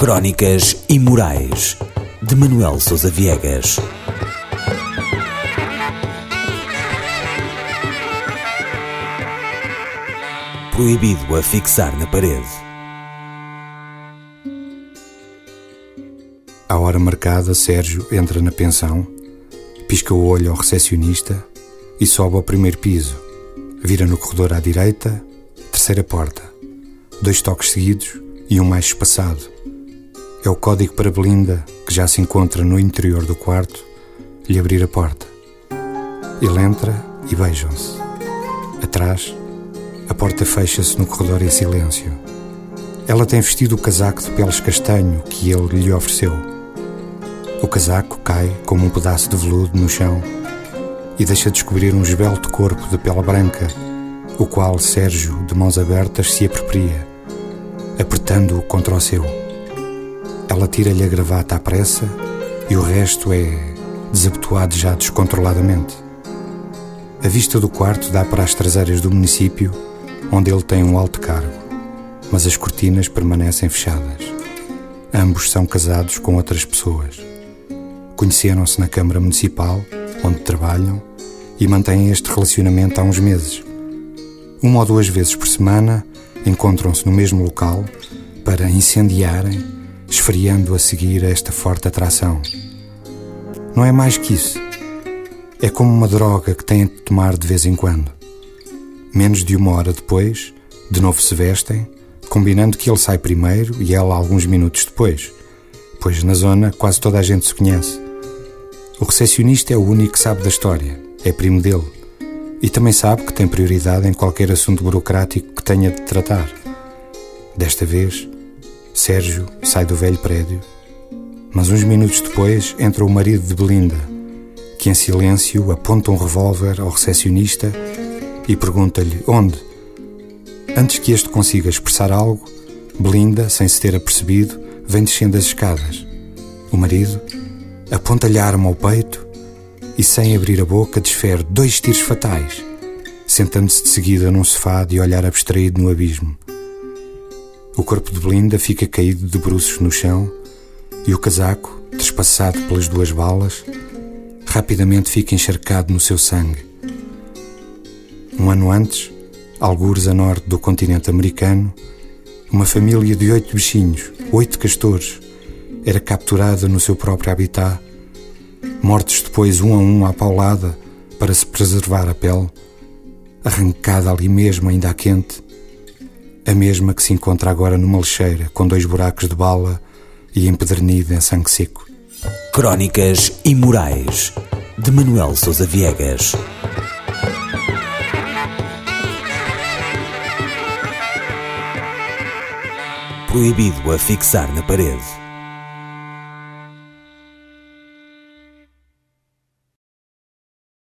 Crónicas Imorais de Manuel Sousa Viegas. Proibido a fixar na parede. À hora marcada, Sérgio entra na pensão, pisca o olho ao recepcionista e sobe ao primeiro piso. Vira no corredor à direita, terceira porta. Dois toques seguidos e um mais espaçado. É o código para Belinda, que já se encontra no interior do quarto, lhe abrir a porta. Ele entra e beijam-se. Atrás, a porta fecha-se no corredor em silêncio. Ela tem vestido o casaco de peles castanho que ele lhe ofereceu. O casaco cai como um pedaço de veludo no chão e deixa descobrir um esbelto corpo de pele branca, o qual Sérgio, de mãos abertas, se apropria, apertando-o contra o seu. Ela tira-lhe a gravata à pressa e o resto é desabotoado já descontroladamente. A vista do quarto dá para as traseiras do município, onde ele tem um alto cargo, mas as cortinas permanecem fechadas. Ambos são casados com outras pessoas. Conheceram-se na Câmara Municipal, onde trabalham, e mantêm este relacionamento há uns meses. Uma ou duas vezes por semana encontram-se no mesmo local para incendiarem, esfriando a seguir esta forte atração. Não é mais que isso. É como uma droga que têm de tomar de vez em quando. Menos de uma hora depois, de novo se vestem, combinando que ele sai primeiro e ela alguns minutos depois, pois na zona quase toda a gente se conhece. O recepcionista é o único que sabe da história, é primo dele, e também sabe que tem prioridade em qualquer assunto burocrático que tenha de tratar. Desta vez, Sérgio sai do velho prédio, mas uns minutos depois entra o marido de Belinda, que em silêncio aponta um revólver ao recepcionista e pergunta-lhe onde. Antes que este consiga expressar algo, Belinda, sem se ter apercebido, vem descendo as escadas. O marido aponta-lhe a arma ao peito e, sem abrir a boca, desfere dois tiros fatais, sentando-se de seguida num sofá de olhar abstraído no abismo. O corpo de Belinda fica caído de bruços no chão e o casaco, trespassado pelas duas balas, rapidamente fica encharcado no seu sangue. Um ano antes, algures a norte do continente americano, uma família de oito bichinhos, oito castores, era capturada no seu próprio habitat, mortos depois um a um à paulada para se preservar a pele, arrancada ali mesmo ainda quente, a mesma que se encontra agora numa lixeira com dois buracos de bala e empedernida em sangue seco. Crónicas Imorais de Manuel Sousa Viegas. Proibido a fixar na parede.